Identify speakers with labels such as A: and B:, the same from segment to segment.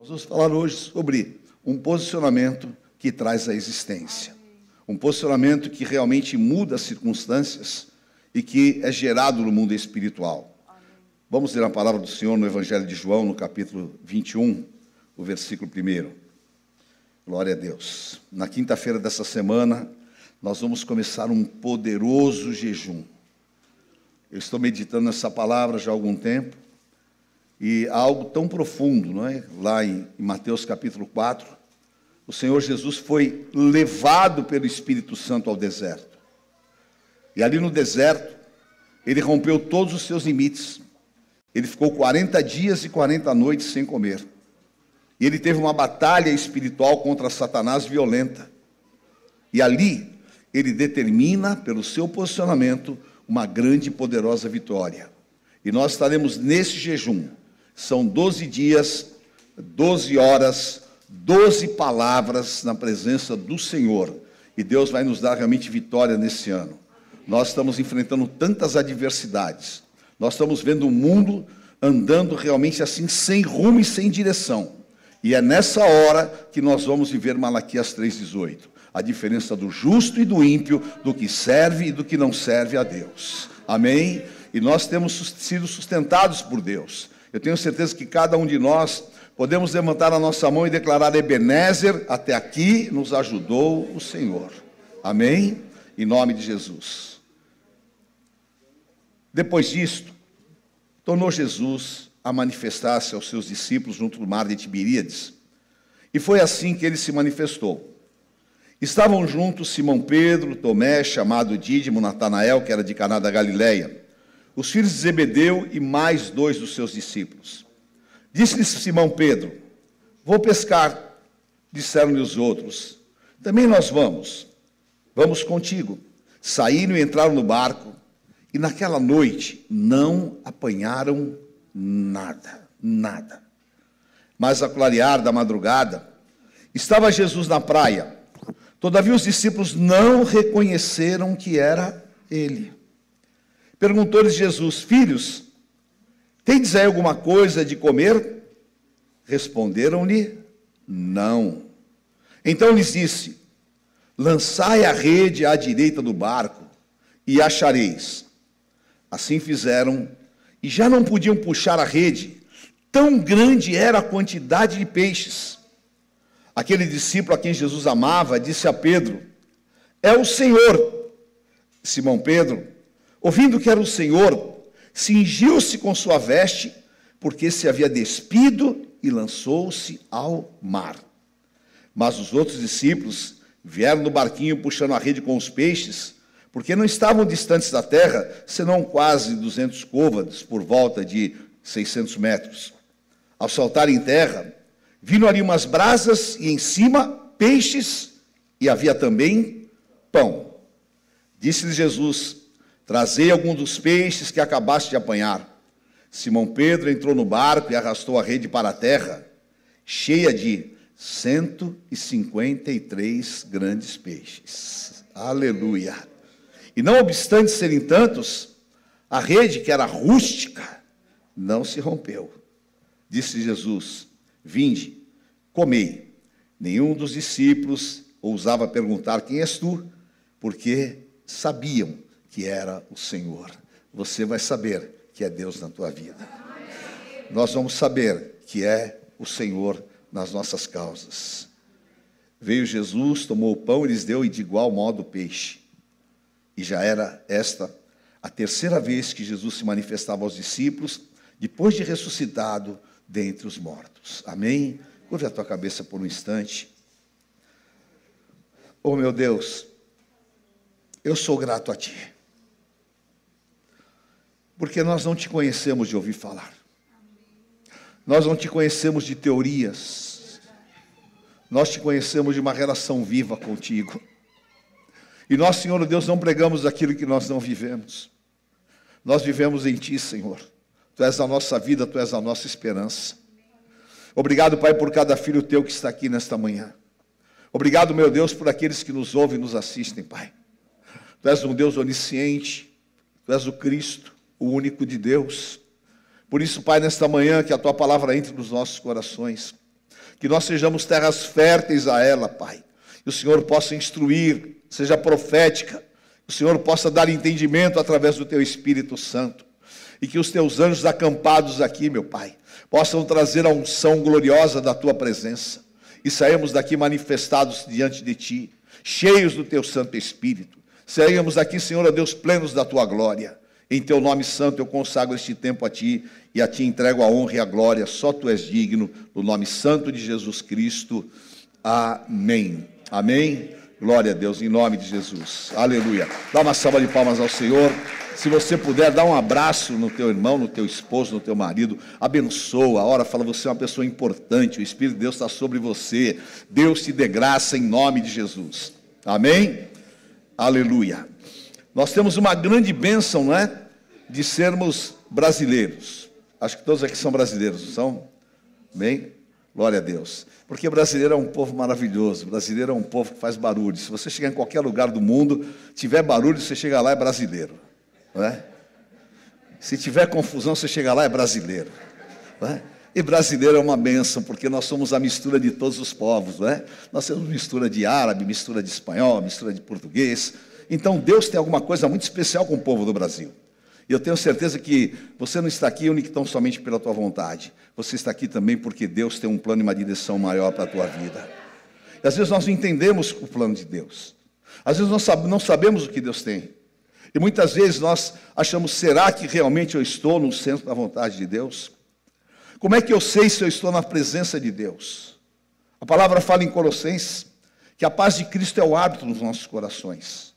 A: Nós vamos falar hoje sobre um posicionamento que traz a existência. Um posicionamento que realmente muda as circunstâncias e que é gerado no mundo espiritual. Vamos ler a palavra do Senhor no Evangelho de João, no capítulo 21, o versículo 1. Glória a Deus. Na quinta-feira dessa semana, nós vamos começar um poderoso jejum. Eu estou meditando nessa palavra já há algum tempo e algo tão profundo, não é? Lá em Mateus capítulo 4, o Senhor Jesus foi levado pelo Espírito Santo ao deserto. E ali no deserto, ele rompeu todos os seus limites. Ele ficou 40 dias e 40 noites sem comer. E ele teve uma batalha espiritual contra Satanás violenta. E ali, ele determina, pelo seu posicionamento, uma grande e poderosa vitória. E nós estaremos nesse jejum são 12 dias, 12 horas, 12 palavras na presença do Senhor. E Deus vai nos dar realmente vitória nesse ano. Nós estamos enfrentando tantas adversidades. Nós estamos vendo o mundo andando realmente assim, sem rumo e sem direção. E é nessa hora que nós vamos viver Malaquias 3,18. A diferença do justo e do ímpio, do que serve e do que não serve a Deus. Amém? E nós temos sido sustentados por Deus. Eu tenho certeza que cada um de nós podemos levantar a nossa mão e declarar: Ebenezer, até aqui nos ajudou o Senhor. Amém? Em nome de Jesus. Depois disto, tornou Jesus a manifestar-se aos seus discípulos junto do mar de Tiberíades. E foi assim que ele se manifestou. Estavam juntos Simão Pedro, Tomé, chamado Dídimo, Natanael, que era de Caná da Galileia os filhos de Zebedeu e mais dois dos seus discípulos. Disse-lhes Simão Pedro: Vou pescar. Disseram-lhe os outros: Também nós vamos. Vamos contigo. Saíram e entraram no barco, e naquela noite não apanharam nada, nada. Mas a clarear da madrugada, estava Jesus na praia. Todavia os discípulos não reconheceram que era ele. Perguntou-lhes Jesus: Filhos, tendes aí alguma coisa de comer? Responderam-lhe: Não. Então lhes disse: Lançai a rede à direita do barco e achareis. Assim fizeram, e já não podiam puxar a rede, tão grande era a quantidade de peixes. Aquele discípulo a quem Jesus amava disse a Pedro: É o Senhor. Simão Pedro Ouvindo que era o Senhor, cingiu-se com sua veste, porque se havia despido e lançou-se ao mar. Mas os outros discípulos vieram no barquinho puxando a rede com os peixes, porque não estavam distantes da terra, senão quase 200 côvados, por volta de 600 metros. Ao saltar em terra, viram ali umas brasas e em cima peixes, e havia também pão. Disse-lhe Jesus: Trazei algum dos peixes que acabaste de apanhar. Simão Pedro entrou no barco e arrastou a rede para a terra, cheia de 153 grandes peixes. Aleluia. E não obstante serem tantos, a rede, que era rústica, não se rompeu. Disse Jesus: Vinde, comei. Nenhum dos discípulos ousava perguntar: Quem és tu? Porque sabiam que era o Senhor. Você vai saber que é Deus na tua vida. Nós vamos saber que é o Senhor nas nossas causas. Veio Jesus, tomou o pão e lhes deu, e de igual modo o peixe. E já era esta a terceira vez que Jesus se manifestava aos discípulos, depois de ressuscitado dentre os mortos. Amém? Curve a tua cabeça por um instante. Oh meu Deus, eu sou grato a Ti porque nós não te conhecemos de ouvir falar. Nós não te conhecemos de teorias. Nós te conhecemos de uma relação viva contigo. E nós, Senhor Deus, não pregamos aquilo que nós não vivemos. Nós vivemos em Ti, Senhor. Tu és a nossa vida, Tu és a nossa esperança. Obrigado, Pai, por cada filho Teu que está aqui nesta manhã. Obrigado, meu Deus, por aqueles que nos ouvem e nos assistem, Pai. Tu és um Deus onisciente, Tu és o Cristo, o único de Deus. Por isso, Pai, nesta manhã, que a tua palavra entre nos nossos corações. que nós sejamos terras férteis a ela, Pai. Que o Senhor possa instruir, seja profética, que o Senhor possa dar entendimento através do teu Espírito Santo. E que os teus anjos acampados aqui, meu Pai, possam trazer a unção gloriosa da tua presença. E saímos daqui manifestados diante de ti, cheios do teu Santo Espírito. Saímos daqui, Senhor, a Deus, plenos da tua glória. Em teu nome santo eu consagro este tempo a ti e a ti entrego a honra e a glória. Só tu és digno, no nome santo de Jesus Cristo. Amém. Amém. Glória a Deus, em nome de Jesus. Aleluia. Dá uma salva de palmas ao Senhor. Se você puder, dá um abraço no teu irmão, no teu esposo, no teu marido. Abençoa. A hora fala, você é uma pessoa importante. O Espírito de Deus está sobre você. Deus te dê graça em nome de Jesus. Amém? Aleluia. Nós temos uma grande bênção, não é? De sermos brasileiros. Acho que todos aqui são brasileiros, não são? Bem? Glória a Deus. Porque brasileiro é um povo maravilhoso. Brasileiro é um povo que faz barulho. Se você chegar em qualquer lugar do mundo, tiver barulho, você chega lá é brasileiro. Não é? Se tiver confusão, você chega lá é brasileiro. Não é? E brasileiro é uma benção, porque nós somos a mistura de todos os povos, não é? Nós temos mistura de árabe, mistura de espanhol, mistura de português, então Deus tem alguma coisa muito especial com o povo do Brasil. E eu tenho certeza que você não está aqui tão somente pela tua vontade. Você está aqui também porque Deus tem um plano e uma direção maior para a tua vida. E às vezes nós não entendemos o plano de Deus. Às vezes nós não sabemos o que Deus tem. E muitas vezes nós achamos, será que realmente eu estou no centro da vontade de Deus? Como é que eu sei se eu estou na presença de Deus? A palavra fala em Colossenses que a paz de Cristo é o hábito nos nossos corações.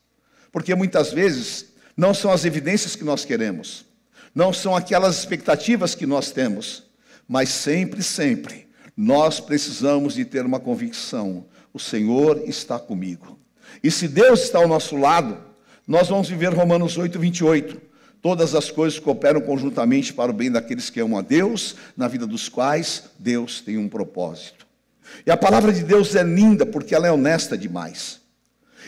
A: Porque muitas vezes não são as evidências que nós queremos, não são aquelas expectativas que nós temos, mas sempre, sempre, nós precisamos de ter uma convicção: o Senhor está comigo. E se Deus está ao nosso lado, nós vamos viver Romanos 8, 28. Todas as coisas cooperam conjuntamente para o bem daqueles que amam a Deus, na vida dos quais Deus tem um propósito. E a palavra de Deus é linda porque ela é honesta demais.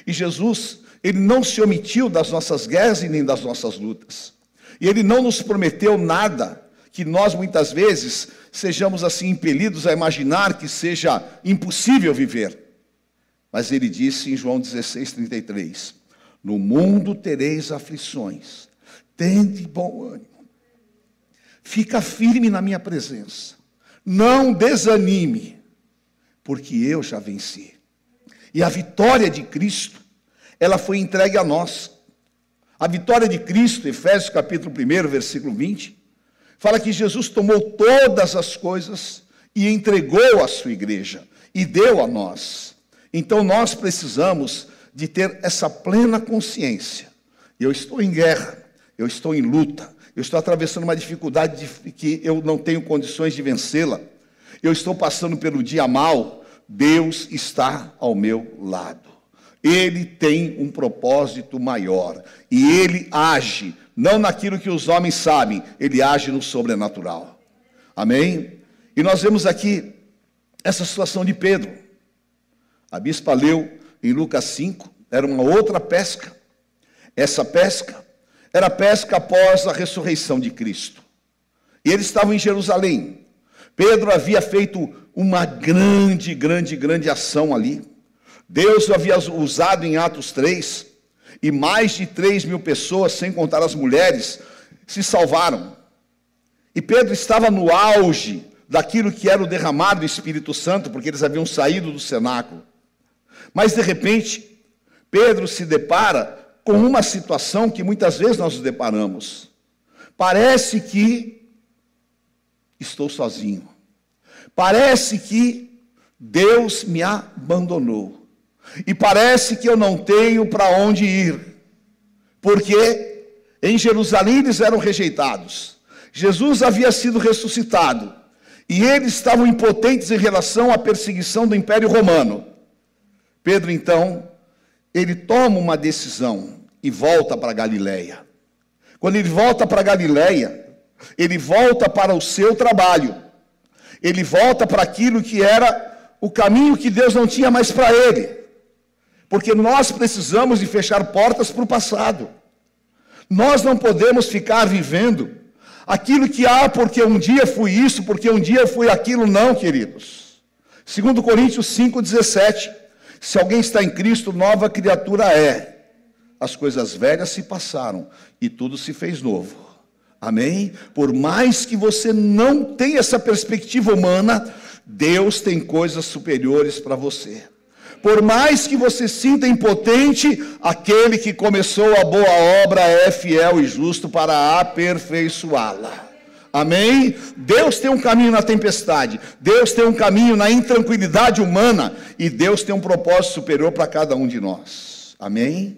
A: E Jesus, ele não se omitiu das nossas guerras e nem das nossas lutas. E Ele não nos prometeu nada que nós muitas vezes sejamos assim impelidos a imaginar que seja impossível viver. Mas Ele disse em João 16, 33: No mundo tereis aflições, tende bom ânimo, fica firme na minha presença, não desanime, porque eu já venci. E a vitória de Cristo ela foi entregue a nós. A vitória de Cristo, Efésios capítulo 1, versículo 20, fala que Jesus tomou todas as coisas e entregou à sua igreja e deu a nós. Então nós precisamos de ter essa plena consciência. Eu estou em guerra, eu estou em luta, eu estou atravessando uma dificuldade de, que eu não tenho condições de vencê-la. Eu estou passando pelo dia mal, Deus está ao meu lado. Ele tem um propósito maior. E ele age, não naquilo que os homens sabem, ele age no sobrenatural. Amém? E nós vemos aqui essa situação de Pedro. A bispa leu em Lucas 5, era uma outra pesca. Essa pesca era pesca após a ressurreição de Cristo. E eles estavam em Jerusalém. Pedro havia feito uma grande, grande, grande ação ali. Deus o havia usado em Atos 3, e mais de 3 mil pessoas, sem contar as mulheres, se salvaram. E Pedro estava no auge daquilo que era o derramar do Espírito Santo, porque eles haviam saído do cenáculo. Mas de repente, Pedro se depara com uma situação que muitas vezes nós nos deparamos. Parece que estou sozinho. Parece que Deus me abandonou. E parece que eu não tenho para onde ir, porque em Jerusalém eles eram rejeitados. Jesus havia sido ressuscitado e eles estavam impotentes em relação à perseguição do Império Romano. Pedro então, ele toma uma decisão e volta para Galiléia. Quando ele volta para Galiléia, ele volta para o seu trabalho. Ele volta para aquilo que era o caminho que Deus não tinha mais para ele. Porque nós precisamos de fechar portas para o passado. Nós não podemos ficar vivendo aquilo que há, porque um dia fui isso, porque um dia fui aquilo, não, queridos. Segundo Coríntios 5:17, se alguém está em Cristo, nova criatura é. As coisas velhas se passaram e tudo se fez novo. Amém? Por mais que você não tenha essa perspectiva humana, Deus tem coisas superiores para você. Por mais que você sinta impotente, aquele que começou a boa obra é fiel e justo para aperfeiçoá-la. Amém? Deus tem um caminho na tempestade, Deus tem um caminho na intranquilidade humana e Deus tem um propósito superior para cada um de nós. Amém?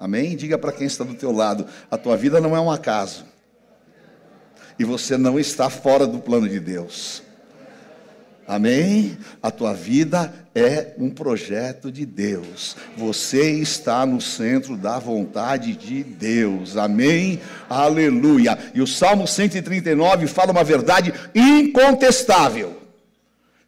A: Amém? Diga para quem está do teu lado, a tua vida não é um acaso. E você não está fora do plano de Deus. Amém? A tua vida é um projeto de Deus. Você está no centro da vontade de Deus. Amém? Aleluia. E o Salmo 139 fala uma verdade incontestável.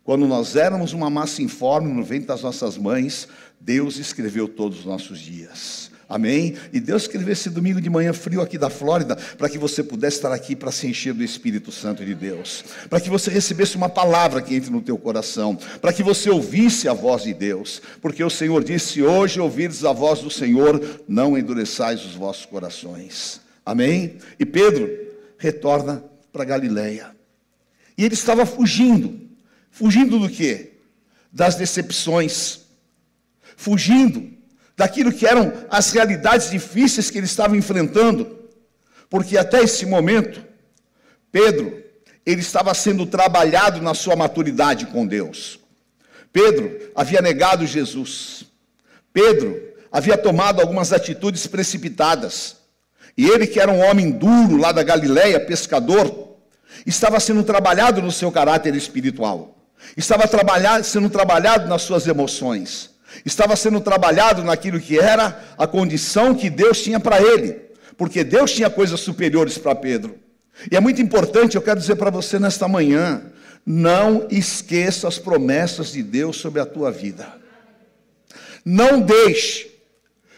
A: Quando nós éramos uma massa informe no ventre das nossas mães, Deus escreveu todos os nossos dias. Amém? E Deus escreveu esse domingo de manhã frio aqui da Flórida, para que você pudesse estar aqui para se encher do Espírito Santo de Deus, para que você recebesse uma palavra que entre no teu coração, para que você ouvisse a voz de Deus, porque o Senhor disse: Hoje ouvires a voz do Senhor, não endureçais os vossos corações. Amém? E Pedro retorna para Galiléia. E ele estava fugindo. Fugindo do quê? Das decepções. Fugindo daquilo que eram as realidades difíceis que ele estava enfrentando, porque até esse momento, Pedro, ele estava sendo trabalhado na sua maturidade com Deus. Pedro havia negado Jesus. Pedro havia tomado algumas atitudes precipitadas. E ele, que era um homem duro lá da Galileia, pescador, estava sendo trabalhado no seu caráter espiritual. Estava trabalhado, sendo trabalhado nas suas emoções Estava sendo trabalhado naquilo que era a condição que Deus tinha para ele, porque Deus tinha coisas superiores para Pedro. E é muito importante, eu quero dizer para você nesta manhã, não esqueça as promessas de Deus sobre a tua vida. Não deixe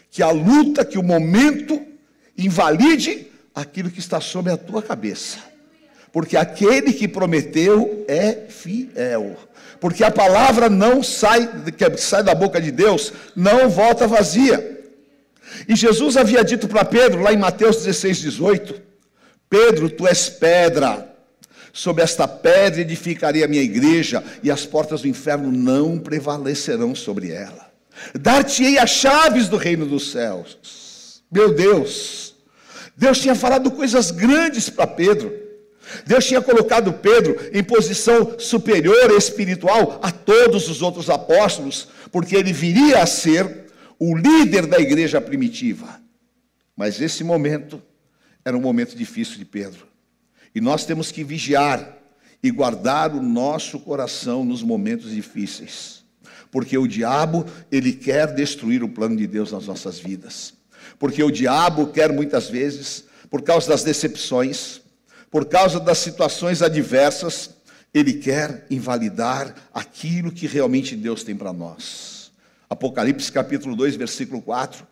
A: que a luta, que o momento invalide aquilo que está sobre a tua cabeça. Porque aquele que prometeu é fiel porque a palavra não sai, que sai da boca de Deus, não volta vazia. E Jesus havia dito para Pedro, lá em Mateus 16, 18: Pedro, tu és pedra, sobre esta pedra edificarei a minha igreja, e as portas do inferno não prevalecerão sobre ela. Dar-te-ei as chaves do reino dos céus. Meu Deus, Deus tinha falado coisas grandes para Pedro. Deus tinha colocado Pedro em posição superior espiritual a todos os outros apóstolos, porque ele viria a ser o líder da igreja primitiva. Mas esse momento era um momento difícil de Pedro. E nós temos que vigiar e guardar o nosso coração nos momentos difíceis. Porque o diabo, ele quer destruir o plano de Deus nas nossas vidas. Porque o diabo quer muitas vezes, por causa das decepções, por causa das situações adversas, ele quer invalidar aquilo que realmente Deus tem para nós. Apocalipse capítulo 2, versículo 4.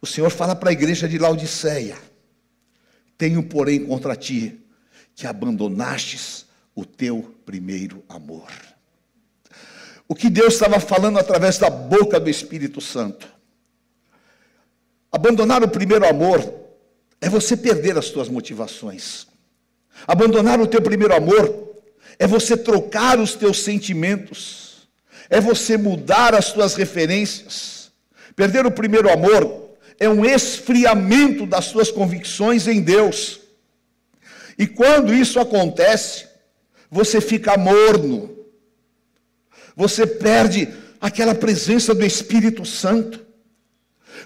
A: O Senhor fala para a igreja de Laodiceia: Tenho, porém, contra ti que abandonastes o teu primeiro amor. O que Deus estava falando através da boca do Espírito Santo. Abandonar o primeiro amor é você perder as suas motivações. Abandonar o teu primeiro amor é você trocar os teus sentimentos, é você mudar as tuas referências. Perder o primeiro amor é um esfriamento das suas convicções em Deus. E quando isso acontece, você fica morno, você perde aquela presença do Espírito Santo,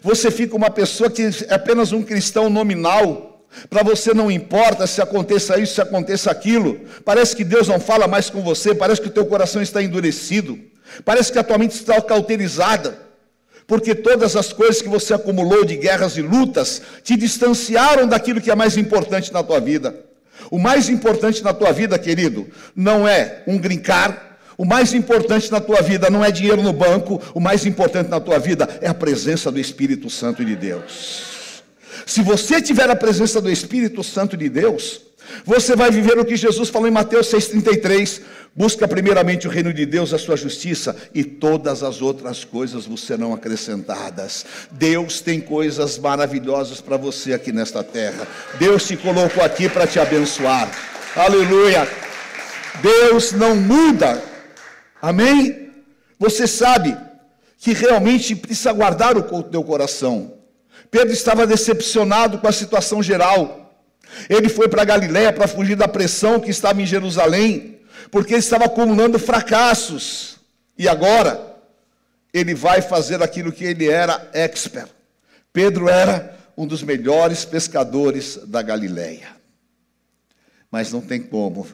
A: você fica uma pessoa que é apenas um cristão nominal para você não importa se aconteça isso, se aconteça aquilo. Parece que Deus não fala mais com você, parece que o teu coração está endurecido. Parece que a tua mente está cauterizada. Porque todas as coisas que você acumulou de guerras e lutas te distanciaram daquilo que é mais importante na tua vida. O mais importante na tua vida, querido, não é um brincar, o mais importante na tua vida não é dinheiro no banco, o mais importante na tua vida é a presença do Espírito Santo de Deus. Se você tiver a presença do Espírito Santo de Deus, você vai viver o que Jesus falou em Mateus 6,33: Busca primeiramente o reino de Deus, a sua justiça, e todas as outras coisas vos serão acrescentadas. Deus tem coisas maravilhosas para você aqui nesta terra. Deus te colocou aqui para te abençoar. Aleluia. Deus não muda. Amém? Você sabe que realmente precisa guardar o teu coração. Pedro estava decepcionado com a situação geral. Ele foi para Galiléia para fugir da pressão que estava em Jerusalém porque ele estava acumulando fracassos. E agora, ele vai fazer aquilo que ele era expert. Pedro era um dos melhores pescadores da Galileia. Mas não tem como.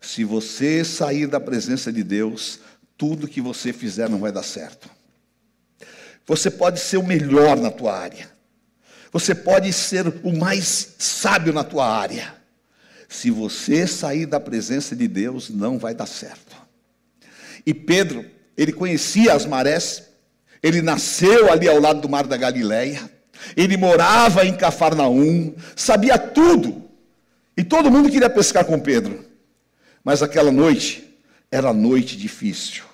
A: Se você sair da presença de Deus, tudo que você fizer não vai dar certo. Você pode ser o melhor na tua área. Você pode ser o mais sábio na tua área. Se você sair da presença de Deus, não vai dar certo. E Pedro, ele conhecia as marés, ele nasceu ali ao lado do mar da Galileia, ele morava em Cafarnaum, sabia tudo. E todo mundo queria pescar com Pedro. Mas aquela noite era noite difícil.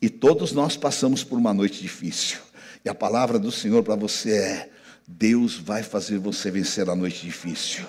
A: E todos nós passamos por uma noite difícil. E a palavra do Senhor para você é: Deus vai fazer você vencer a noite difícil.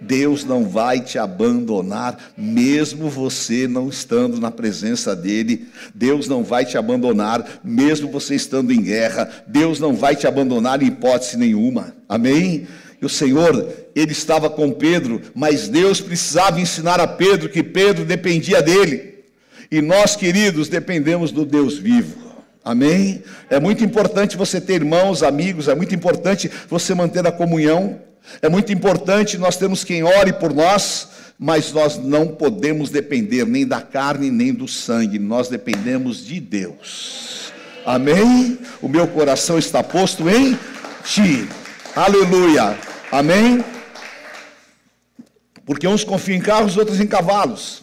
A: Deus não vai te abandonar, mesmo você não estando na presença dEle. Deus não vai te abandonar, mesmo você estando em guerra. Deus não vai te abandonar em hipótese nenhuma. Amém? E o Senhor, ele estava com Pedro, mas Deus precisava ensinar a Pedro que Pedro dependia dele. E nós, queridos, dependemos do Deus vivo. Amém? É muito importante você ter irmãos, amigos, é muito importante você manter a comunhão. É muito importante nós termos quem ore por nós, mas nós não podemos depender nem da carne nem do sangue, nós dependemos de Deus. Amém? O meu coração está posto em Ti. Aleluia. Amém? Porque uns confiam em carros, outros em cavalos.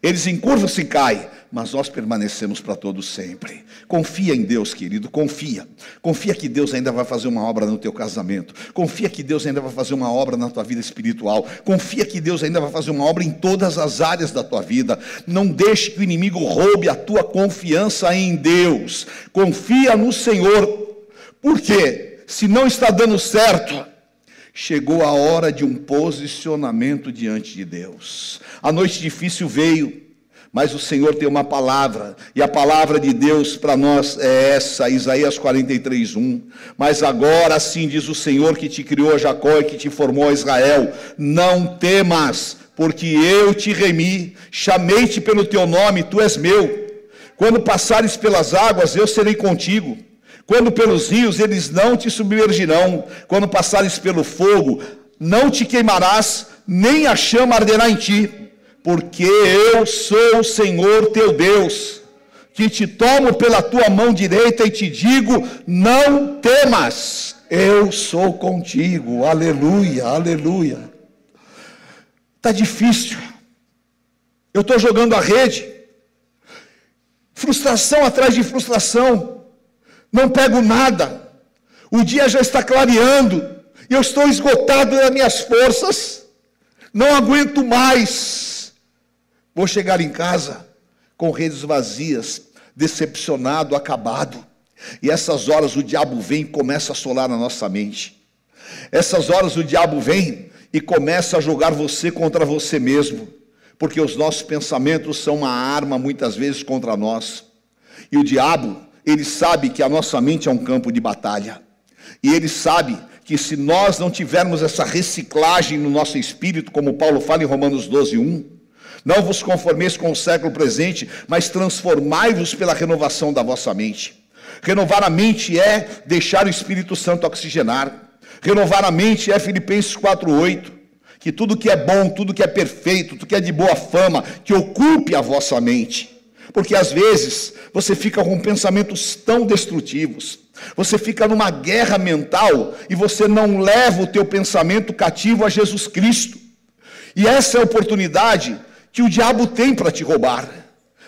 A: Eles encurvam-se e caem mas nós permanecemos para todos sempre. Confia em Deus, querido, confia. Confia que Deus ainda vai fazer uma obra no teu casamento. Confia que Deus ainda vai fazer uma obra na tua vida espiritual. Confia que Deus ainda vai fazer uma obra em todas as áreas da tua vida. Não deixe que o inimigo roube a tua confiança em Deus. Confia no Senhor. Porque se não está dando certo, chegou a hora de um posicionamento diante de Deus. A noite difícil veio mas o Senhor tem uma palavra, e a palavra de Deus para nós é essa, Isaías 43, 1. Mas agora assim diz o Senhor que te criou Jacó e que te formou Israel: não temas, porque eu te remi, chamei-te pelo teu nome, tu és meu. Quando passares pelas águas, eu serei contigo. Quando pelos rios, eles não te submergirão. Quando passares pelo fogo, não te queimarás, nem a chama arderá em ti porque eu sou o Senhor teu Deus, que te tomo pela tua mão direita e te digo: não temas, eu sou contigo. Aleluia, aleluia. Está difícil. Eu estou jogando a rede. Frustração atrás de frustração. Não pego nada. O dia já está clareando. Eu estou esgotado das minhas forças. Não aguento mais. Vou chegar em casa com redes vazias, decepcionado, acabado. E essas horas o diabo vem e começa a solar na nossa mente. Essas horas o diabo vem e começa a jogar você contra você mesmo, porque os nossos pensamentos são uma arma muitas vezes contra nós. E o diabo, ele sabe que a nossa mente é um campo de batalha. E ele sabe que se nós não tivermos essa reciclagem no nosso espírito, como Paulo fala em Romanos 12, 1, não vos conformeis com o século presente, mas transformai-vos pela renovação da vossa mente. Renovar a mente é deixar o Espírito Santo oxigenar. Renovar a mente é Filipenses 4:8, que tudo que é bom, tudo que é perfeito, tudo que é de boa fama, que ocupe a vossa mente. Porque às vezes você fica com pensamentos tão destrutivos, você fica numa guerra mental e você não leva o teu pensamento cativo a Jesus Cristo. E essa é a oportunidade que o diabo tem para te roubar.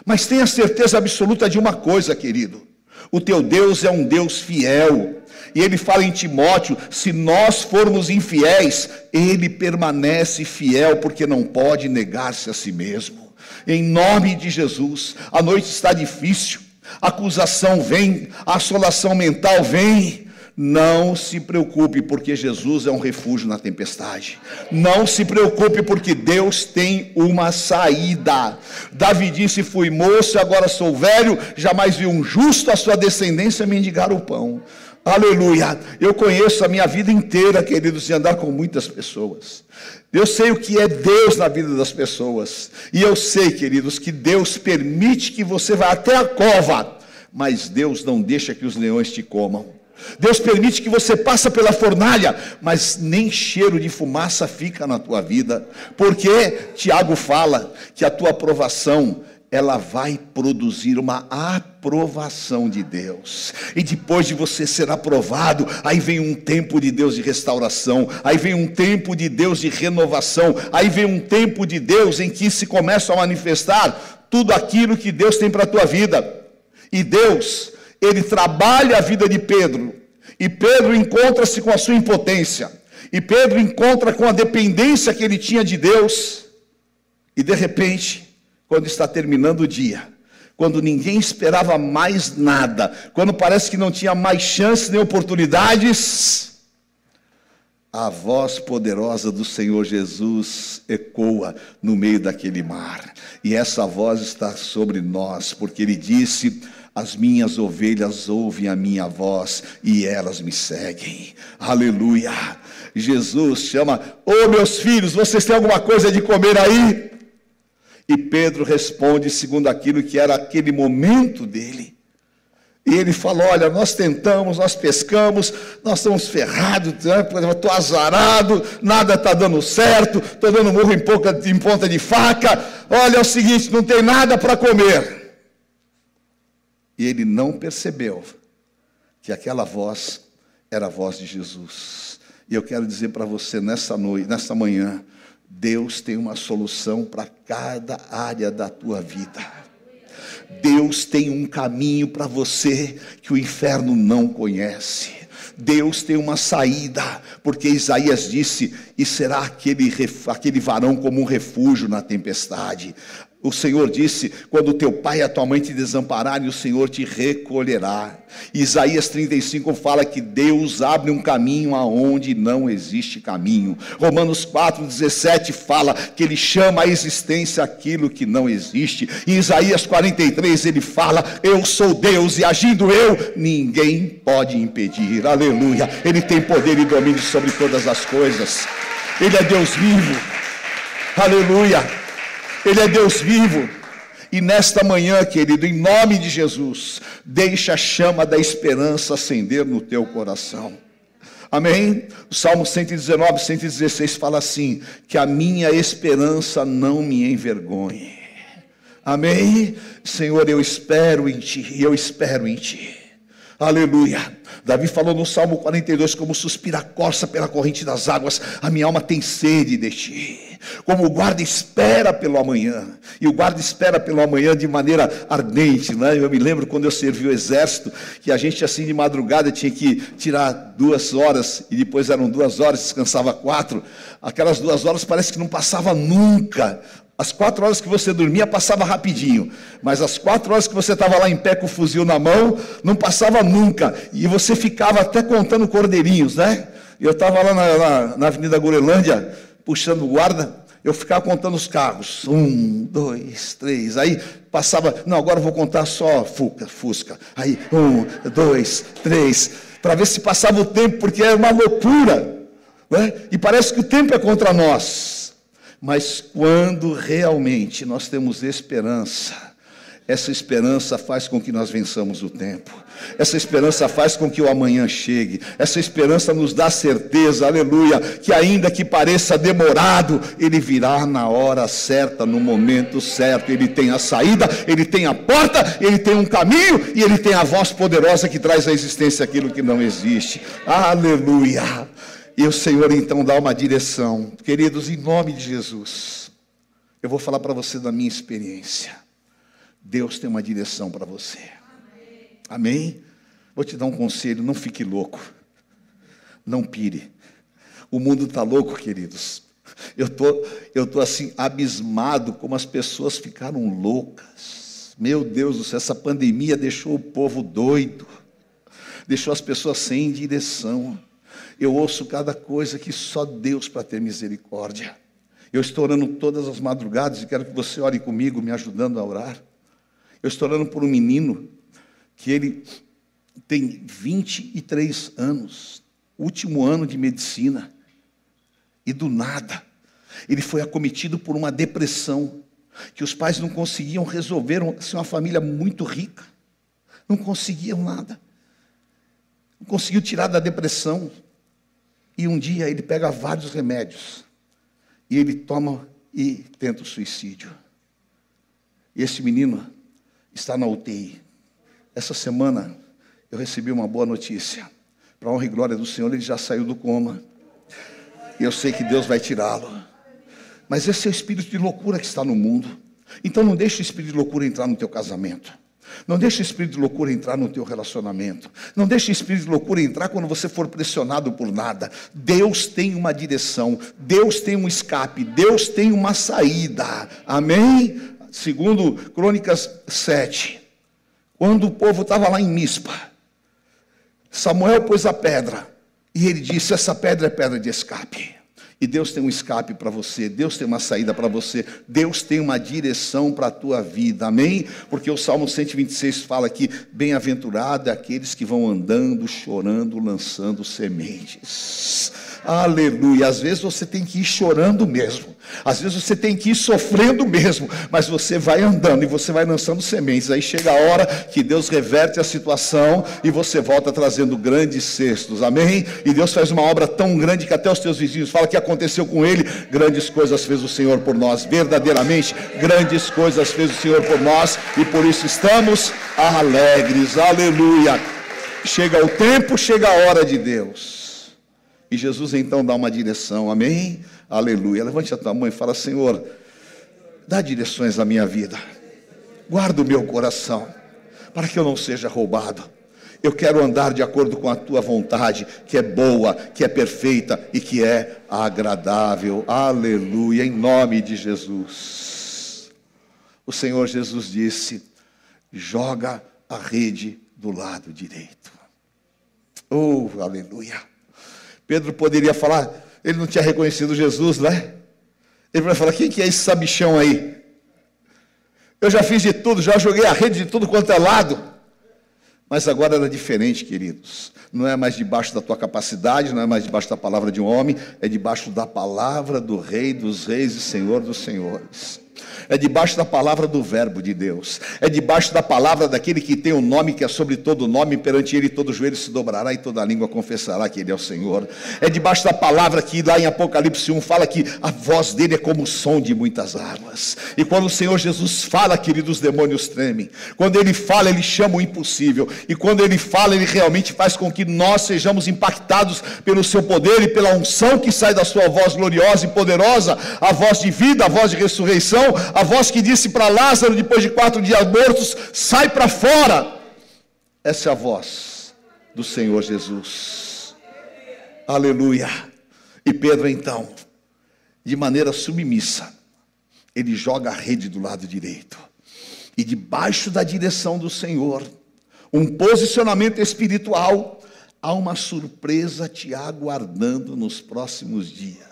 A: Mas tenha certeza absoluta de uma coisa, querido: o teu Deus é um Deus fiel. E ele fala em Timóteo: se nós formos infiéis, ele permanece fiel, porque não pode negar-se a si mesmo. em nome de Jesus. A noite está difícil, a acusação vem, a assolação mental vem. Não se preocupe, porque Jesus é um refúgio na tempestade. Não se preocupe, porque Deus tem uma saída. Davi disse: Fui moço, agora sou velho, jamais vi um justo a sua descendência mendigar o pão. Aleluia. Eu conheço a minha vida inteira, queridos, de andar com muitas pessoas. Eu sei o que é Deus na vida das pessoas. E eu sei, queridos, que Deus permite que você vá até a cova, mas Deus não deixa que os leões te comam. Deus permite que você passe pela fornalha, mas nem cheiro de fumaça fica na tua vida, porque Tiago fala que a tua aprovação ela vai produzir uma aprovação de Deus. E depois de você ser aprovado, aí vem um tempo de Deus de restauração, aí vem um tempo de Deus de renovação, aí vem um tempo de Deus em que se começa a manifestar tudo aquilo que Deus tem para a tua vida. E Deus, ele trabalha a vida de Pedro, e Pedro encontra-se com a sua impotência, e Pedro encontra com a dependência que ele tinha de Deus, e de repente, quando está terminando o dia, quando ninguém esperava mais nada, quando parece que não tinha mais chances nem oportunidades, a voz poderosa do Senhor Jesus ecoa no meio daquele mar, e essa voz está sobre nós, porque ele disse: as minhas ovelhas ouvem a minha voz e elas me seguem. Aleluia. Jesus chama: Ô oh, meus filhos, vocês têm alguma coisa de comer aí? E Pedro responde segundo aquilo que era aquele momento dele. E ele falou: Olha, nós tentamos, nós pescamos, nós estamos ferrados, estou né? azarado, nada está dando certo, estou dando murro em, pouca, em ponta de faca. Olha, é o seguinte: não tem nada para comer. E ele não percebeu que aquela voz era a voz de Jesus. E eu quero dizer para você nessa noite, nessa manhã, Deus tem uma solução para cada área da tua vida. Deus tem um caminho para você que o inferno não conhece. Deus tem uma saída, porque Isaías disse: e será aquele, aquele varão como um refúgio na tempestade. O Senhor disse: quando teu pai e a tua mãe te desampararem, o Senhor te recolherá. Isaías 35 fala que Deus abre um caminho aonde não existe caminho. Romanos 4,17 fala que Ele chama à existência aquilo que não existe. Em Isaías 43 ele fala: Eu sou Deus e agindo eu, ninguém pode impedir. Aleluia. Ele tem poder e domínio sobre todas as coisas. Ele é Deus vivo. Aleluia. Ele é Deus vivo. E nesta manhã, querido, em nome de Jesus, deixa a chama da esperança acender no teu coração. Amém? O Salmo 119, 116 fala assim: que a minha esperança não me envergonhe. Amém? Senhor, eu espero em ti, eu espero em ti. Aleluia. Davi falou no Salmo 42: como suspira a corça pela corrente das águas, a minha alma tem sede de ti como o guarda espera pelo amanhã, e o guarda espera pelo amanhã de maneira ardente. Né? Eu me lembro quando eu servi o exército, que a gente assim de madrugada tinha que tirar duas horas, e depois eram duas horas, descansava quatro. Aquelas duas horas parece que não passava nunca. As quatro horas que você dormia passava rapidinho, mas as quatro horas que você estava lá em pé com o fuzil na mão, não passava nunca. E você ficava até contando cordeirinhos, né? Eu estava lá na, na, na Avenida Gorelândia, puxando guarda, eu ficava contando os carros. Um, dois, três. Aí passava, não, agora eu vou contar só Fuca, Fusca. Aí, um, dois, três. Para ver se passava o tempo, porque era uma loucura. Né? E parece que o tempo é contra nós. Mas quando realmente nós temos esperança, essa esperança faz com que nós vençamos o tempo. Essa esperança faz com que o amanhã chegue. Essa esperança nos dá certeza, aleluia, que ainda que pareça demorado, ele virá na hora certa, no momento certo. Ele tem a saída, ele tem a porta, ele tem um caminho e ele tem a voz poderosa que traz à existência aquilo que não existe. Aleluia. E o Senhor então dá uma direção. Queridos, em nome de Jesus, eu vou falar para você da minha experiência. Deus tem uma direção para você. Amém? Vou te dar um conselho: não fique louco. Não pire. O mundo está louco, queridos. Eu tô, eu tô assim abismado como as pessoas ficaram loucas. Meu Deus do céu, essa pandemia deixou o povo doido, deixou as pessoas sem direção. Eu ouço cada coisa que só Deus para ter misericórdia. Eu estou orando todas as madrugadas e quero que você ore comigo, me ajudando a orar. Eu estou orando por um menino que ele tem 23 anos, último ano de medicina, e do nada, ele foi acometido por uma depressão que os pais não conseguiam resolver, assim, uma família muito rica, não conseguiam nada, não conseguiu tirar da depressão. E um dia ele pega vários remédios e ele toma e tenta o suicídio. Esse menino está na UTI. Essa semana eu recebi uma boa notícia. Para honra e glória do Senhor, ele já saiu do coma. E eu sei que Deus vai tirá-lo. Mas esse é o espírito de loucura que está no mundo. Então não deixe o espírito de loucura entrar no teu casamento. Não deixe o espírito de loucura entrar no teu relacionamento. Não deixe o espírito de loucura entrar quando você for pressionado por nada. Deus tem uma direção, Deus tem um escape, Deus tem uma saída. Amém? Segundo Crônicas 7, quando o povo estava lá em Mispa, Samuel pôs a pedra e ele disse: Essa pedra é pedra de escape. E Deus tem um escape para você, Deus tem uma saída para você, Deus tem uma direção para a tua vida, amém? Porque o Salmo 126 fala que bem-aventurado é aqueles que vão andando, chorando, lançando sementes. Aleluia. Às vezes você tem que ir chorando mesmo. Às vezes você tem que ir sofrendo mesmo, mas você vai andando e você vai lançando sementes. Aí chega a hora que Deus reverte a situação e você volta trazendo grandes cestos. Amém? E Deus faz uma obra tão grande que até os teus vizinhos falam que aconteceu com ele. Grandes coisas fez o Senhor por nós. Verdadeiramente, grandes coisas fez o Senhor por nós e por isso estamos alegres. Aleluia. Chega o tempo, chega a hora de Deus. E Jesus então dá uma direção, amém? Aleluia. Levante a tua mão e fala: Senhor, dá direções à minha vida, guarda o meu coração, para que eu não seja roubado. Eu quero andar de acordo com a tua vontade, que é boa, que é perfeita e que é agradável. Aleluia, em nome de Jesus. O Senhor Jesus disse: joga a rede do lado direito. Oh, aleluia. Pedro poderia falar, ele não tinha reconhecido Jesus, né? Ele vai falar: quem que é esse sabichão aí? Eu já fiz de tudo, já joguei a rede de tudo quanto é lado. Mas agora era diferente, queridos. Não é mais debaixo da tua capacidade, não é mais debaixo da palavra de um homem, é debaixo da palavra do Rei dos Reis e Senhor dos Senhores é debaixo da palavra do Verbo de Deus, é debaixo da palavra daquele que tem o um nome que é sobre todo nome, perante ele todo joelho se dobrará e toda língua confessará que ele é o Senhor, é debaixo da palavra que lá em Apocalipse 1 fala que a voz dele é como o som de muitas águas, e quando o Senhor Jesus fala, queridos, os demônios tremem, quando ele fala, ele chama o impossível, e quando ele fala, ele realmente faz com que nós sejamos impactados pelo seu poder e pela unção que sai da sua voz gloriosa e poderosa, a voz de vida, a voz de ressurreição, a voz que disse para Lázaro, depois de quatro dias mortos: sai para fora. Essa é a voz do Senhor Jesus. Aleluia. E Pedro, então, de maneira submissa, ele joga a rede do lado direito. E debaixo da direção do Senhor, um posicionamento espiritual, há uma surpresa te aguardando nos próximos dias.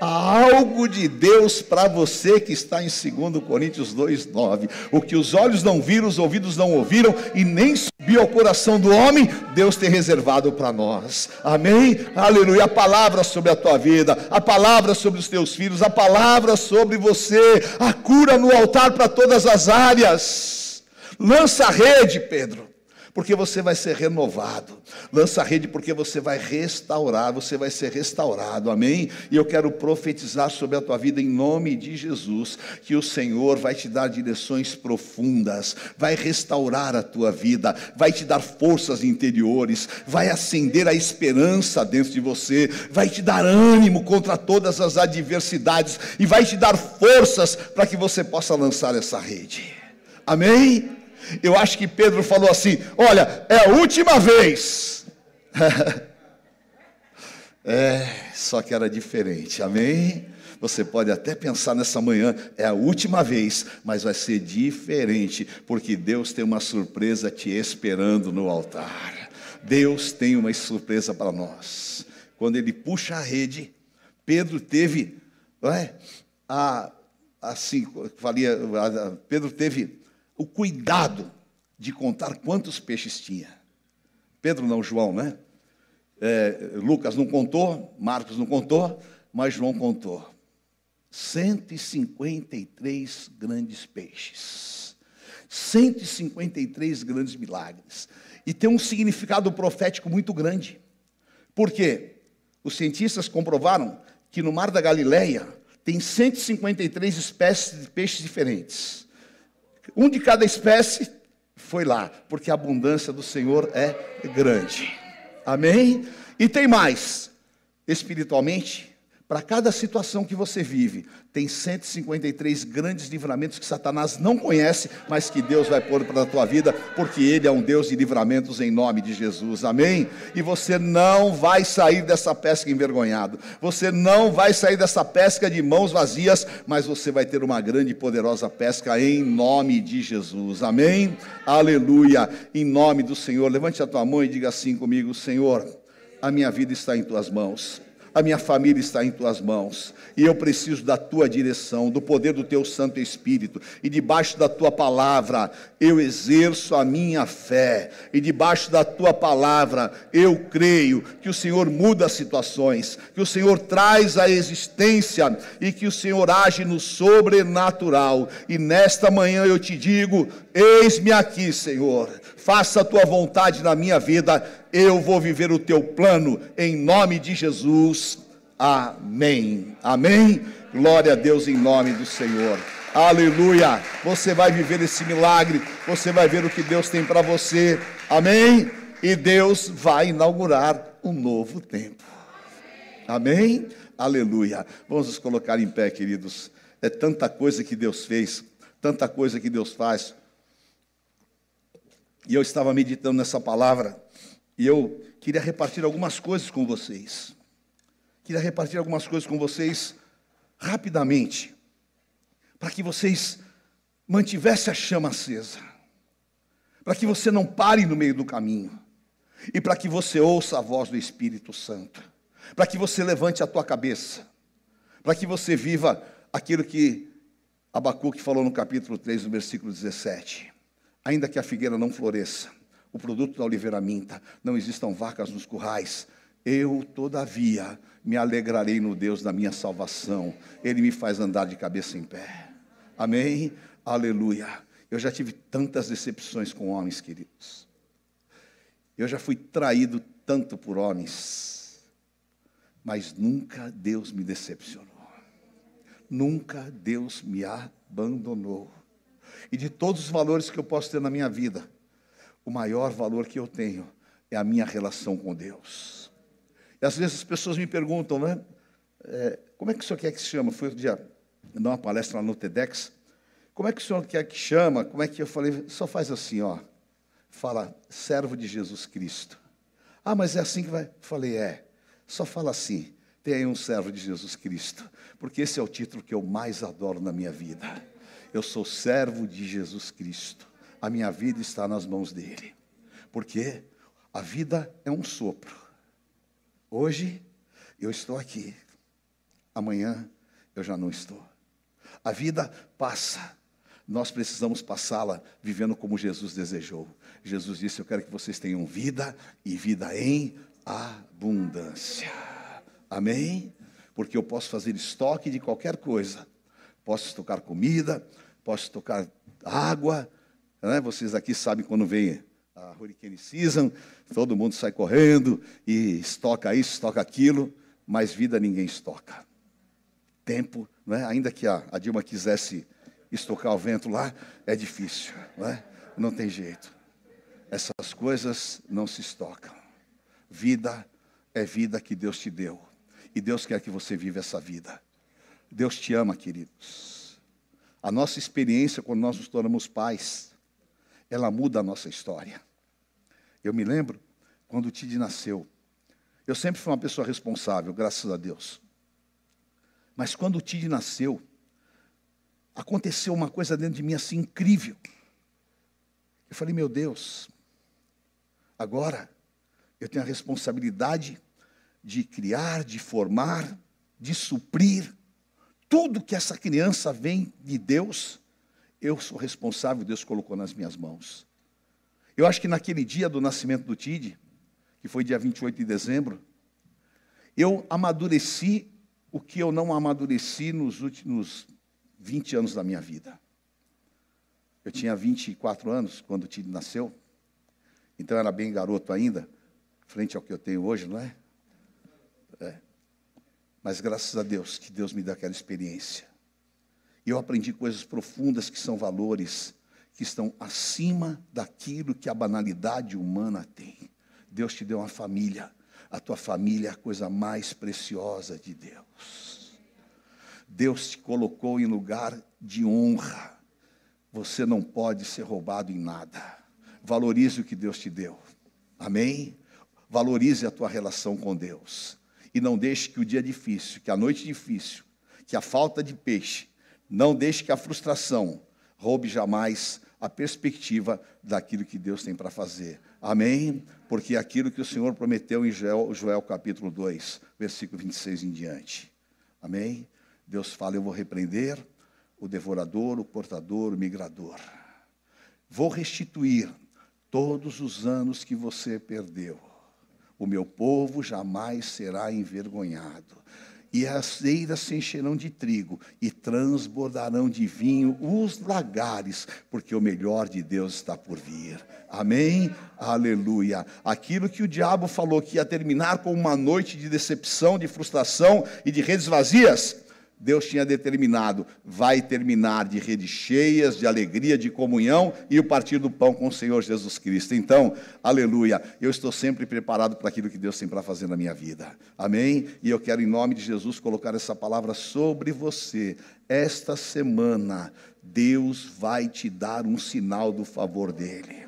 A: Há algo de Deus para você que está em 2 Coríntios 2,9. O que os olhos não viram, os ouvidos não ouviram e nem subiu ao coração do homem, Deus tem reservado para nós. Amém? Aleluia. A palavra sobre a tua vida, a palavra sobre os teus filhos, a palavra sobre você, a cura no altar para todas as áreas. Lança a rede, Pedro porque você vai ser renovado. Lança a rede porque você vai restaurar, você vai ser restaurado. Amém? E eu quero profetizar sobre a tua vida em nome de Jesus, que o Senhor vai te dar direções profundas, vai restaurar a tua vida, vai te dar forças interiores, vai acender a esperança dentro de você, vai te dar ânimo contra todas as adversidades e vai te dar forças para que você possa lançar essa rede. Amém? Eu acho que Pedro falou assim: Olha, é a última vez. É, só que era diferente, amém? Você pode até pensar nessa manhã, é a última vez, mas vai ser diferente, porque Deus tem uma surpresa te esperando no altar. Deus tem uma surpresa para nós. Quando ele puxa a rede, Pedro teve, não é, a, assim, valia, Pedro teve o cuidado de contar quantos peixes tinha. Pedro não, João, né? É, Lucas não contou, Marcos não contou, mas João contou. 153 grandes peixes. 153 grandes milagres. E tem um significado profético muito grande. Por quê? Os cientistas comprovaram que no Mar da Galileia tem 153 espécies de peixes diferentes. Um de cada espécie foi lá, porque a abundância do Senhor é grande. Amém? E tem mais. Espiritualmente, para cada situação que você vive, tem 153 grandes livramentos que Satanás não conhece, mas que Deus vai pôr para a tua vida, porque Ele é um Deus de livramentos em nome de Jesus, amém? E você não vai sair dessa pesca envergonhado, você não vai sair dessa pesca de mãos vazias, mas você vai ter uma grande e poderosa pesca em nome de Jesus, amém? Aleluia, em nome do Senhor. Levante a tua mão e diga assim comigo: Senhor, a minha vida está em tuas mãos a minha família está em tuas mãos, e eu preciso da tua direção, do poder do teu Santo Espírito, e debaixo da tua palavra eu exerço a minha fé, e debaixo da tua palavra eu creio que o Senhor muda as situações, que o Senhor traz a existência e que o Senhor age no sobrenatural, e nesta manhã eu te digo: eis-me aqui, Senhor faça a tua vontade na minha vida, eu vou viver o teu plano, em nome de Jesus. Amém. Amém. Glória a Deus em nome do Senhor. Aleluia. Você vai viver esse milagre, você vai ver o que Deus tem para você. Amém. E Deus vai inaugurar um novo tempo. Amém. Aleluia. Vamos nos colocar em pé, queridos. É tanta coisa que Deus fez, tanta coisa que Deus faz. E eu estava meditando nessa palavra e eu queria repartir algumas coisas com vocês. Queria repartir algumas coisas com vocês rapidamente, para que vocês mantivessem a chama acesa, para que você não pare no meio do caminho, e para que você ouça a voz do Espírito Santo, para que você levante a tua cabeça, para que você viva aquilo que Abacuque falou no capítulo 3, no versículo 17 ainda que a figueira não floresça, o produto da oliveira minta, não existam vacas nos currais, eu, todavia, me alegrarei no Deus da minha salvação, Ele me faz andar de cabeça em pé. Amém? Aleluia. Eu já tive tantas decepções com homens, queridos. Eu já fui traído tanto por homens, mas nunca Deus me decepcionou. Nunca Deus me abandonou e de todos os valores que eu posso ter na minha vida, o maior valor que eu tenho é a minha relação com Deus. E às vezes as pessoas me perguntam, né? É, como é que o senhor quer que se chama? Foi um dia dar uma palestra lá no TEDx. Como é que o senhor quer que chama? Como é que eu falei? Só faz assim, ó. Fala, servo de Jesus Cristo. Ah, mas é assim que vai? Falei, é. Só fala assim. Tem aí um servo de Jesus Cristo. Porque esse é o título que eu mais adoro na minha vida. Eu sou servo de Jesus Cristo. A minha vida está nas mãos dele. Porque a vida é um sopro. Hoje eu estou aqui. Amanhã eu já não estou. A vida passa. Nós precisamos passá-la vivendo como Jesus desejou. Jesus disse: Eu quero que vocês tenham vida e vida em abundância. Amém? Porque eu posso fazer estoque de qualquer coisa. Posso estocar comida, posso tocar água. Né? Vocês aqui sabem quando vem a hurricane season, todo mundo sai correndo e estoca isso, estoca aquilo, mas vida ninguém estoca. Tempo, né? ainda que a, a Dilma quisesse estocar o vento lá, é difícil, né? não tem jeito. Essas coisas não se estocam. Vida é vida que Deus te deu. E Deus quer que você viva essa vida. Deus te ama, queridos. A nossa experiência quando nós nos tornamos pais, ela muda a nossa história. Eu me lembro quando o Tid nasceu. Eu sempre fui uma pessoa responsável, graças a Deus. Mas quando o Tid nasceu, aconteceu uma coisa dentro de mim assim incrível. Eu falei, meu Deus, agora eu tenho a responsabilidade de criar, de formar, de suprir tudo que essa criança vem de Deus. Eu sou responsável, Deus colocou nas minhas mãos. Eu acho que naquele dia do nascimento do Tid, que foi dia 28 de dezembro, eu amadureci o que eu não amadureci nos últimos 20 anos da minha vida. Eu tinha 24 anos quando o Tid nasceu, então era bem garoto ainda, frente ao que eu tenho hoje, não é? é. Mas graças a Deus que Deus me deu aquela experiência. E eu aprendi coisas profundas que são valores que estão acima daquilo que a banalidade humana tem. Deus te deu uma família. A tua família é a coisa mais preciosa de Deus. Deus te colocou em lugar de honra. Você não pode ser roubado em nada. Valorize o que Deus te deu. Amém? Valorize a tua relação com Deus. E não deixe que o dia difícil, que a noite difícil, que a falta de peixe, não deixe que a frustração roube jamais a perspectiva daquilo que Deus tem para fazer. Amém? Porque aquilo que o Senhor prometeu em Joel, Joel capítulo 2, versículo 26 em diante. Amém? Deus fala: Eu vou repreender o devorador, o portador, o migrador. Vou restituir todos os anos que você perdeu. O meu povo jamais será envergonhado e as eiras se encherão de trigo e transbordarão de vinho os lagares, porque o melhor de Deus está por vir. Amém? Aleluia. Aquilo que o diabo falou que ia terminar com uma noite de decepção, de frustração e de redes vazias, Deus tinha determinado, vai terminar de redes cheias, de alegria, de comunhão e o partir do pão com o Senhor Jesus Cristo. Então, aleluia, eu estou sempre preparado para aquilo que Deus tem para fazer na minha vida. Amém? E eu quero, em nome de Jesus, colocar essa palavra sobre você. Esta semana, Deus vai te dar um sinal do favor dEle.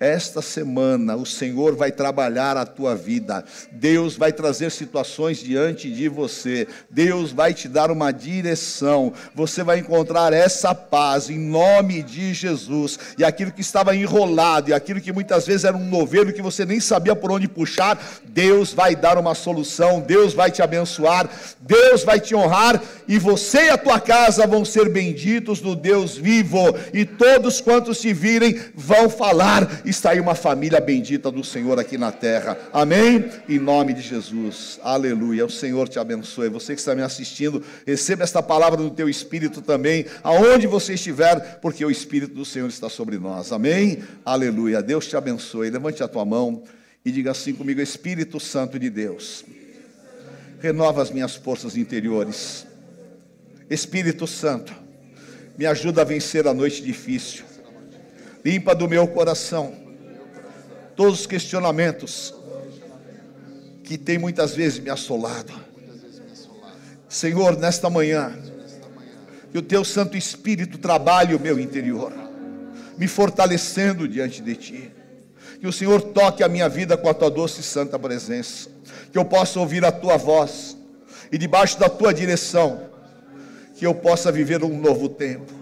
A: Esta semana o Senhor vai trabalhar a tua vida. Deus vai trazer situações diante de você. Deus vai te dar uma direção. Você vai encontrar essa paz em nome de Jesus. E aquilo que estava enrolado, e aquilo que muitas vezes era um novelo que você nem sabia por onde puxar, Deus vai dar uma solução. Deus vai te abençoar. Deus vai te honrar e você e a tua casa vão ser benditos do Deus vivo. E todos quantos te virem vão falar está aí uma família bendita do Senhor aqui na terra. Amém? Em nome de Jesus. Aleluia. O Senhor te abençoe. Você que está me assistindo, receba esta palavra no teu espírito também, aonde você estiver, porque o espírito do Senhor está sobre nós. Amém? Aleluia. Deus te abençoe. Levante a tua mão e diga assim comigo: Espírito Santo de Deus, renova as minhas forças interiores. Espírito Santo, me ajuda a vencer a noite difícil limpa do meu coração todos os questionamentos que tem muitas vezes me assolado. Senhor, nesta manhã, que o teu Santo Espírito trabalhe o meu interior, me fortalecendo diante de ti. Que o Senhor toque a minha vida com a tua doce e santa presença. Que eu possa ouvir a tua voz e debaixo da tua direção, que eu possa viver um novo tempo.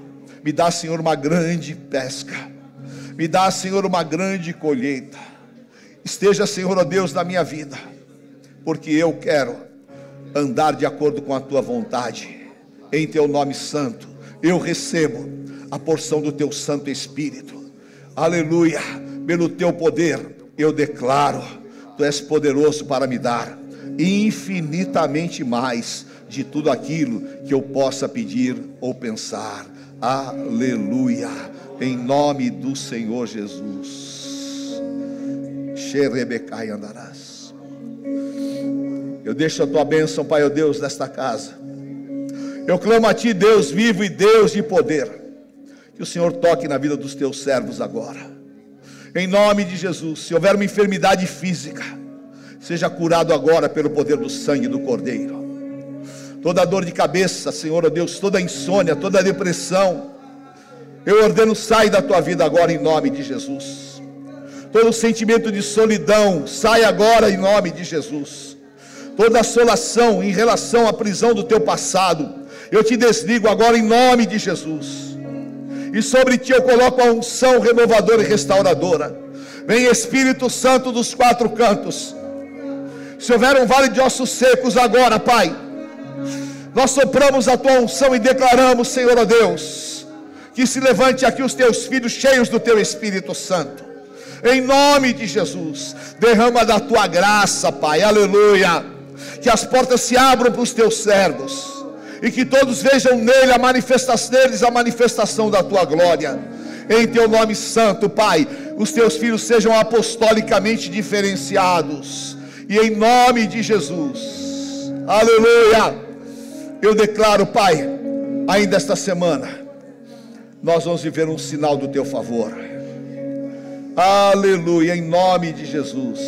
A: Me dá, Senhor, uma grande pesca me dá, Senhor, uma grande colheita. Esteja, Senhor, ó Deus, na minha vida, porque eu quero andar de acordo com a tua vontade. Em teu nome santo, eu recebo a porção do teu Santo Espírito. Aleluia. Pelo teu poder, eu declaro: tu és poderoso para me dar infinitamente mais de tudo aquilo que eu possa pedir ou pensar. Aleluia em nome do Senhor Jesus. Xerebecai andarás. Eu deixo a tua bênção, Pai, ó Deus, nesta casa. Eu clamo a Ti, Deus vivo e Deus de poder. Que o Senhor toque na vida dos teus servos agora. Em nome de Jesus, se houver uma enfermidade física, seja curado agora pelo poder do sangue do Cordeiro. Toda dor de cabeça, Senhor, ó Deus, toda insônia, toda depressão, eu ordeno, sai da tua vida agora em nome de Jesus. Todo sentimento de solidão sai agora em nome de Jesus. Toda assolação em relação à prisão do teu passado, eu te desligo agora em nome de Jesus. E sobre ti eu coloco a unção renovadora e restauradora. Vem Espírito Santo dos quatro cantos. Se houver um vale de ossos secos agora, Pai, nós sopramos a tua unção e declaramos, Senhor a Deus, que se levante aqui os teus filhos cheios do teu Espírito Santo. Em nome de Jesus, derrama da tua graça, Pai. Aleluia. Que as portas se abram para os teus servos e que todos vejam nele a manifestação deles a manifestação da tua glória. Em teu nome santo, Pai, os teus filhos sejam apostolicamente diferenciados. E em nome de Jesus. Aleluia. Eu declaro, Pai, ainda esta semana, nós vamos viver um sinal do teu favor. Aleluia, em nome de Jesus.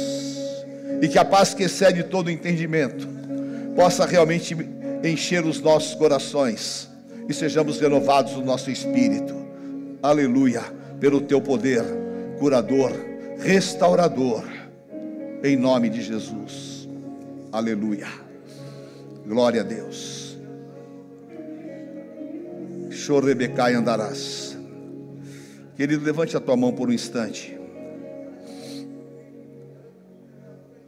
A: E que a paz que excede todo entendimento possa realmente encher os nossos corações e sejamos renovados no nosso espírito. Aleluia, pelo teu poder curador, restaurador, em nome de Jesus. Aleluia. Glória a Deus. Chorebecai andarás. Querido, levante a tua mão por um instante.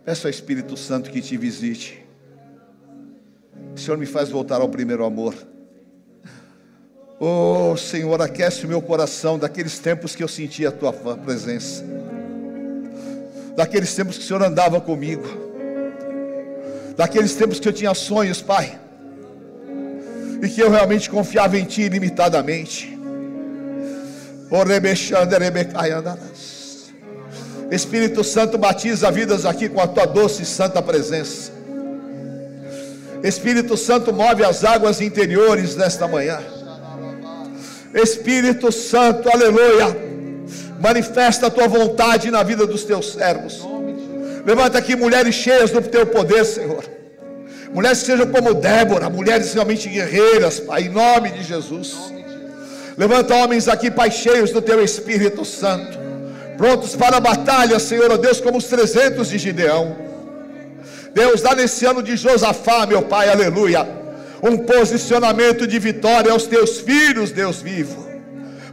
A: Peço ao Espírito Santo que te visite. O Senhor me faz voltar ao primeiro amor. Oh, Senhor, aquece o meu coração daqueles tempos que eu sentia a tua presença. Daqueles tempos que o Senhor andava comigo. Daqueles tempos que eu tinha sonhos, Pai. E que eu realmente confiava em Ti ilimitadamente. Espírito Santo batiza vidas aqui com a tua doce e santa presença. Espírito Santo move as águas interiores nesta manhã. Espírito Santo, aleluia, manifesta a tua vontade na vida dos teus servos. Levanta aqui mulheres cheias do teu poder, Senhor. Mulheres que sejam como Débora, mulheres realmente guerreiras, Pai, em nome de Jesus. Levanta homens aqui, Pai, cheios do teu Espírito Santo, prontos para a batalha, Senhor, ó Deus, como os 300 de Gideão. Deus, dá nesse ano de Josafá, meu Pai, aleluia, um posicionamento de vitória aos teus filhos, Deus vivo,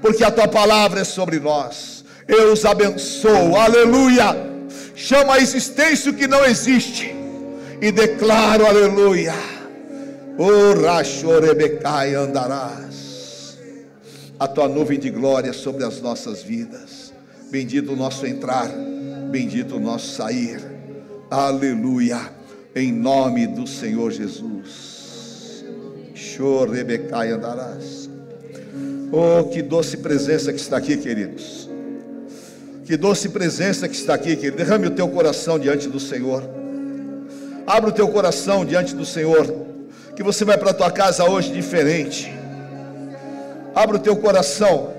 A: porque a tua palavra é sobre nós. Eu os abençoo, aleluia. Chama a existência o que não existe e declaro, aleluia. O rachorebecai andarás. A tua nuvem de glória sobre as nossas vidas. Bendito o nosso entrar, bendito o nosso sair. Aleluia. Em nome do Senhor Jesus. Chorebecai andarás. Oh, que doce presença que está aqui, queridos. Que doce presença que está aqui, querido. Derrame o teu coração diante do Senhor. Abra o teu coração diante do Senhor. Que você vai para a tua casa hoje diferente. Abra o teu coração.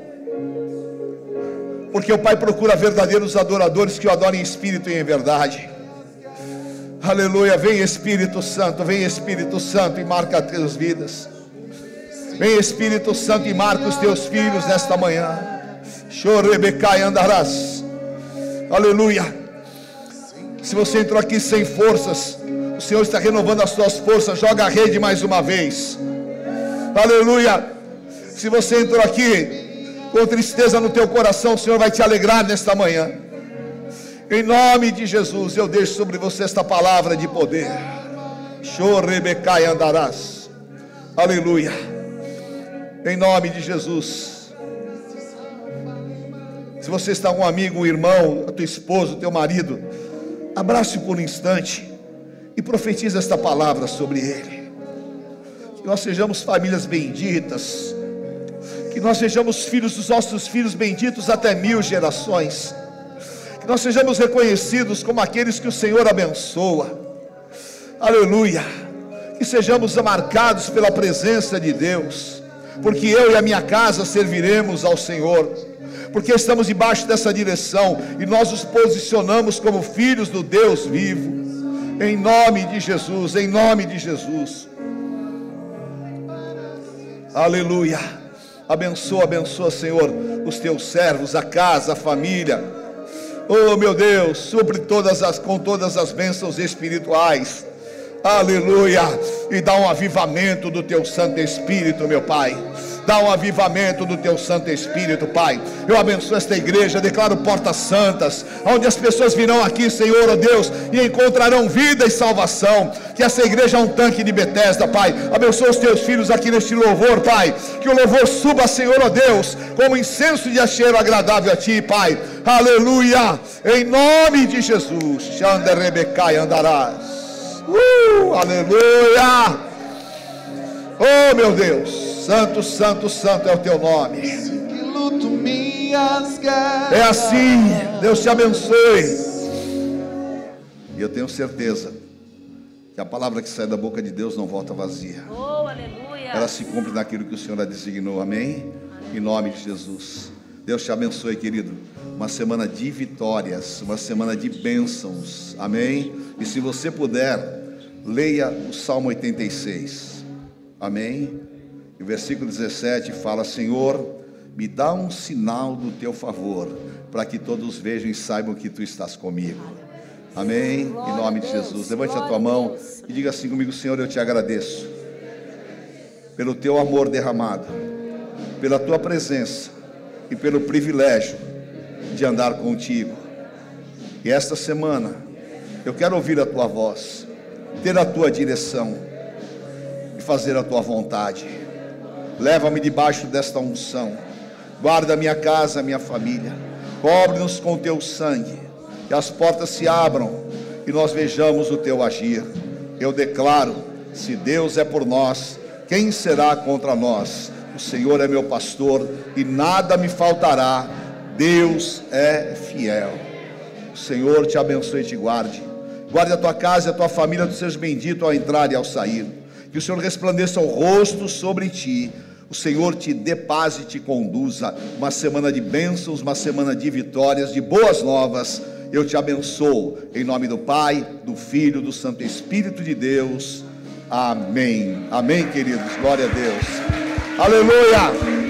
A: Porque o Pai procura verdadeiros adoradores que o adorem em espírito e em verdade. Aleluia. Vem Espírito Santo, vem Espírito Santo e marca as tuas vidas. Vem Espírito Santo e marca os teus filhos nesta manhã. Chorebecai andarás. Aleluia. Se você entrou aqui sem forças, o Senhor está renovando as suas forças. Joga a rede mais uma vez. Aleluia. Se você entrou aqui com tristeza no teu coração, o Senhor vai te alegrar nesta manhã. Em nome de Jesus, eu deixo sobre você esta palavra de poder. Chorebecai andarás. Aleluia. Em nome de Jesus. Se você está com um amigo, um irmão, a tua esposa, o teu marido, abrace por um instante e profetiza esta palavra sobre ele. Que nós sejamos famílias benditas. Que nós sejamos filhos dos nossos filhos benditos até mil gerações nós sejamos reconhecidos como aqueles que o Senhor abençoa. Aleluia. Que sejamos marcados pela presença de Deus, porque eu e a minha casa serviremos ao Senhor, porque estamos debaixo dessa direção e nós nos posicionamos como filhos do Deus vivo, em nome de Jesus, em nome de Jesus. Aleluia. Abençoa, abençoa, Senhor, os teus servos, a casa, a família Oh, meu Deus, supre todas as com todas as bênçãos espirituais. Aleluia! E dá um avivamento do teu Santo Espírito, meu Pai dá um avivamento do teu Santo Espírito, Pai. Eu abençoo esta igreja, declaro portas santas, onde as pessoas virão aqui, Senhor, ó oh Deus, e encontrarão vida e salvação. Que essa igreja é um tanque de Betesda, Pai. Abençoa os teus filhos aqui neste louvor, Pai. Que o louvor suba, Senhor, ó oh Deus, como incenso de cheiro agradável a Ti, Pai. Aleluia! Em nome de Jesus. Xanda Rebecai andarás. Uh, aleluia! Oh, meu Deus. Santo, santo, santo é o teu nome. É assim, Deus te abençoe. E eu tenho certeza que a palavra que sai da boca de Deus não volta vazia. Oh. Ela se cumpre naquilo que o Senhor a designou. Amém? Em nome de Jesus. Deus te abençoe, querido. Uma semana de vitórias, uma semana de bênçãos. Amém? E se você puder, leia o Salmo 86. Amém? E o versículo 17 fala: Senhor, me dá um sinal do teu favor, para que todos vejam e saibam que tu estás comigo. Amém? em nome de Jesus. Levante a tua mão e diga assim comigo: Senhor, eu te agradeço pelo teu amor derramado, pela tua presença e pelo privilégio de andar contigo. E esta semana eu quero ouvir a tua voz, ter a tua direção e fazer a tua vontade. Leva-me debaixo desta unção. Guarda minha casa, minha família. Cobre-nos com teu sangue. Que as portas se abram e nós vejamos o teu agir. Eu declaro: se Deus é por nós, quem será contra nós? O Senhor é meu pastor e nada me faltará. Deus é fiel. O Senhor te abençoe e te guarde. Guarde a tua casa e a tua família, tu sejas bendito ao entrar e ao sair. Que o Senhor resplandeça o rosto sobre ti o Senhor te dê paz e te conduza. Uma semana de bênçãos, uma semana de vitórias, de boas novas. Eu te abençoo. Em nome do Pai, do Filho, do Santo Espírito de Deus. Amém. Amém, queridos. Glória a Deus. Aleluia.